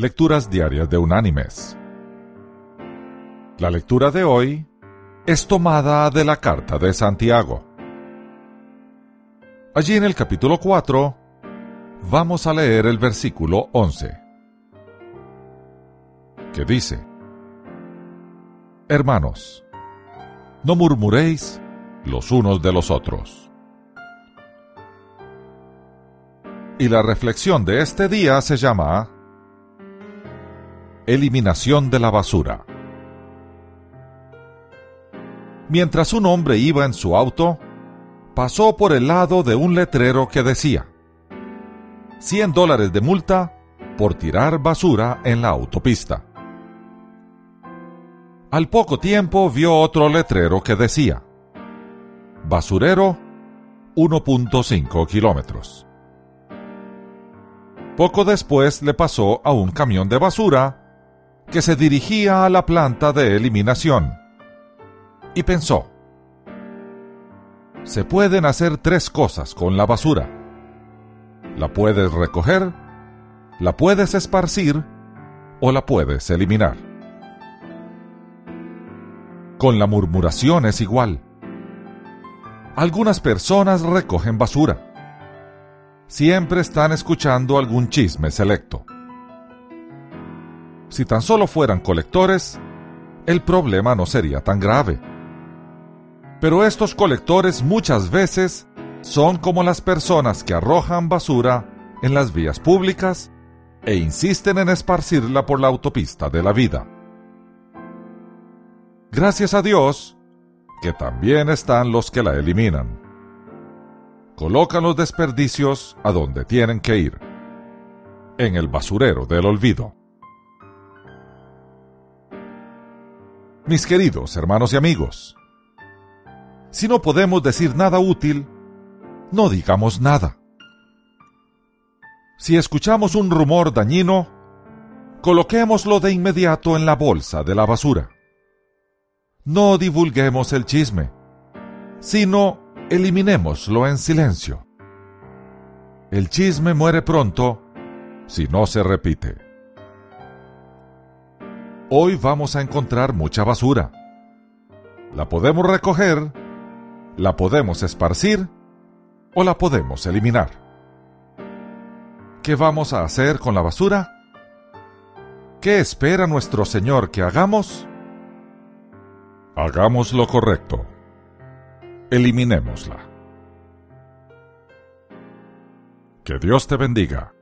Lecturas Diarias de Unánimes. La lectura de hoy es tomada de la carta de Santiago. Allí en el capítulo 4 vamos a leer el versículo 11, que dice, Hermanos, no murmuréis los unos de los otros. Y la reflexión de este día se llama Eliminación de la basura. Mientras un hombre iba en su auto, pasó por el lado de un letrero que decía 100 dólares de multa por tirar basura en la autopista. Al poco tiempo vio otro letrero que decía Basurero 1.5 kilómetros. Poco después le pasó a un camión de basura que se dirigía a la planta de eliminación y pensó, se pueden hacer tres cosas con la basura. La puedes recoger, la puedes esparcir o la puedes eliminar. Con la murmuración es igual. Algunas personas recogen basura. Siempre están escuchando algún chisme selecto. Si tan solo fueran colectores, el problema no sería tan grave. Pero estos colectores muchas veces son como las personas que arrojan basura en las vías públicas e insisten en esparcirla por la autopista de la vida. Gracias a Dios, que también están los que la eliminan. Colocan los desperdicios a donde tienen que ir, en el basurero del olvido. Mis queridos hermanos y amigos, si no podemos decir nada útil, no digamos nada. Si escuchamos un rumor dañino, coloquémoslo de inmediato en la bolsa de la basura. No divulguemos el chisme, sino eliminémoslo en silencio. El chisme muere pronto si no se repite. Hoy vamos a encontrar mucha basura. La podemos recoger, la podemos esparcir o la podemos eliminar. ¿Qué vamos a hacer con la basura? ¿Qué espera nuestro Señor que hagamos? Hagamos lo correcto. Eliminémosla. Que Dios te bendiga.